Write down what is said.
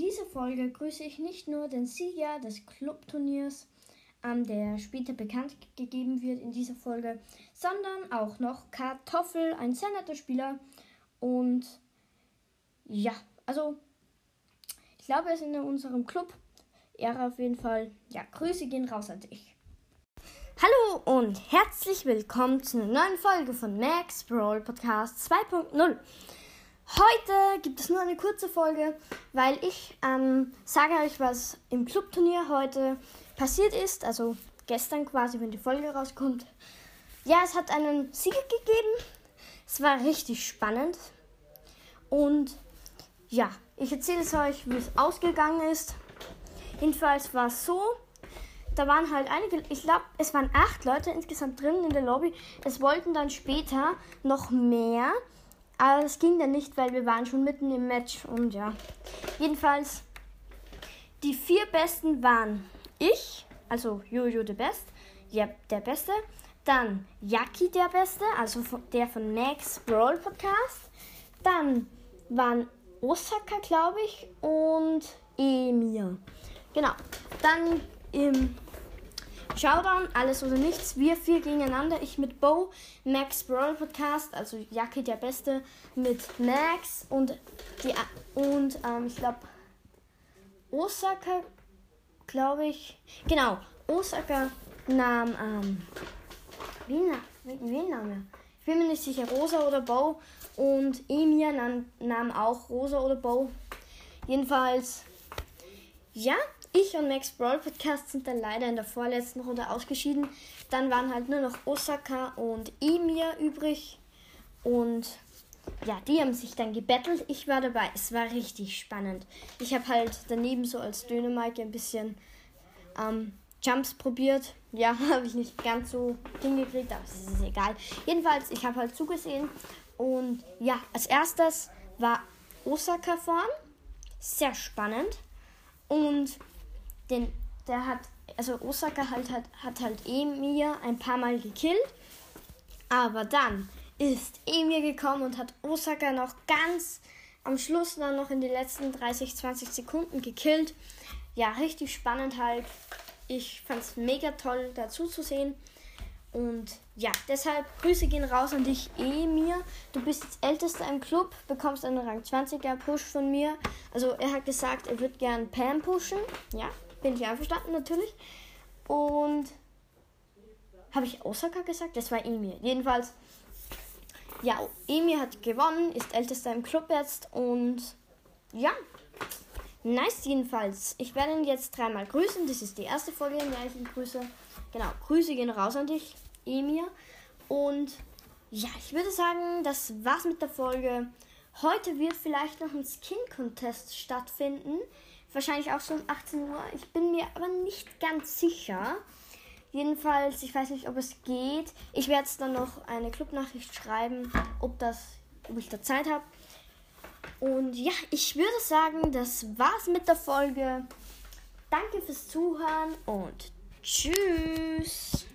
dieser Folge grüße ich nicht nur den Sieger des Clubturniers, ähm, der später bekannt gegeben wird in dieser Folge, sondern auch noch Kartoffel, ein sehr netter Spieler. Und ja, also ich glaube, er ist in unserem Club. Er auf jeden Fall. Ja, Grüße gehen raus an dich. Hallo und herzlich willkommen zu einer neuen Folge von Max Brawl Podcast 2.0. Heute gibt es nur eine kurze Folge, weil ich ähm, sage euch, was im Clubturnier heute passiert ist. Also gestern quasi, wenn die Folge rauskommt. Ja, es hat einen Sieger gegeben. Es war richtig spannend. Und ja, ich erzähle es euch, wie es ausgegangen ist. Jedenfalls war es so, da waren halt einige, ich glaube, es waren acht Leute insgesamt drin in der Lobby. Es wollten dann später noch mehr. Aber das ging dann nicht, weil wir waren schon mitten im Match und ja. Jedenfalls, die vier Besten waren ich, also Jojo der Best, ja, der Beste. Dann Yaki der Beste, also der von Max Brawl Podcast. Dann waren Osaka, glaube ich, und Emir. Genau. Dann im Showdown, alles oder nichts. Wir vier gegeneinander. Ich mit Bo, Max Brawl Podcast, also Jacke der Beste mit Max und die und ähm, ich glaube Osaka, glaube ich. Genau, Osaka nahm ähm, wie, wie nahm er? Ich bin mir nicht sicher, Rosa oder Bo. Und Emir nahm, nahm auch Rosa oder Bo. Jedenfalls, ja, ich und Max Brawl Podcast sind dann leider in der vorletzten Runde ausgeschieden. Dann waren halt nur noch Osaka und Emir übrig. Und ja, die haben sich dann gebettelt. Ich war dabei. Es war richtig spannend. Ich habe halt daneben so als Dönemarke ein bisschen ähm, Jumps probiert. Ja, habe ich nicht ganz so hingekriegt, aber es ist egal. Jedenfalls, ich habe halt zugesehen. Und ja, als erstes war Osaka vorn. Sehr spannend. Und den, der hat, also Osaka halt, hat, hat halt Emir ein paar Mal gekillt. Aber dann ist Emir gekommen und hat Osaka noch ganz am Schluss dann noch in den letzten 30, 20 Sekunden gekillt. Ja, richtig spannend halt. Ich fand es mega toll dazu zu sehen. Und ja, deshalb Grüße gehen raus an dich, Emir. Du bist jetzt ältester im Club, bekommst einen Rang 20er Push von mir. Also er hat gesagt, er wird gern Pam pushen. Ja, bin ich einverstanden natürlich. Und habe ich Osaka gesagt? Das war Emir. Jedenfalls, ja, Emir hat gewonnen, ist ältester im Club jetzt und ja, nice jedenfalls. Ich werde ihn jetzt dreimal grüßen. Das ist die erste Folge, in der ich ihn grüße. Genau, Grüße gehen raus an dich, Emir. Und ja, ich würde sagen, das war's mit der Folge. Heute wird vielleicht noch ein Skin-Contest stattfinden. Wahrscheinlich auch so um 18 Uhr. Ich bin mir aber nicht ganz sicher. Jedenfalls, ich weiß nicht, ob es geht. Ich werde es dann noch eine Clubnachricht schreiben, ob das, ob ich da Zeit habe. Und ja, ich würde sagen, das war's mit der Folge. Danke fürs Zuhören und tschüss.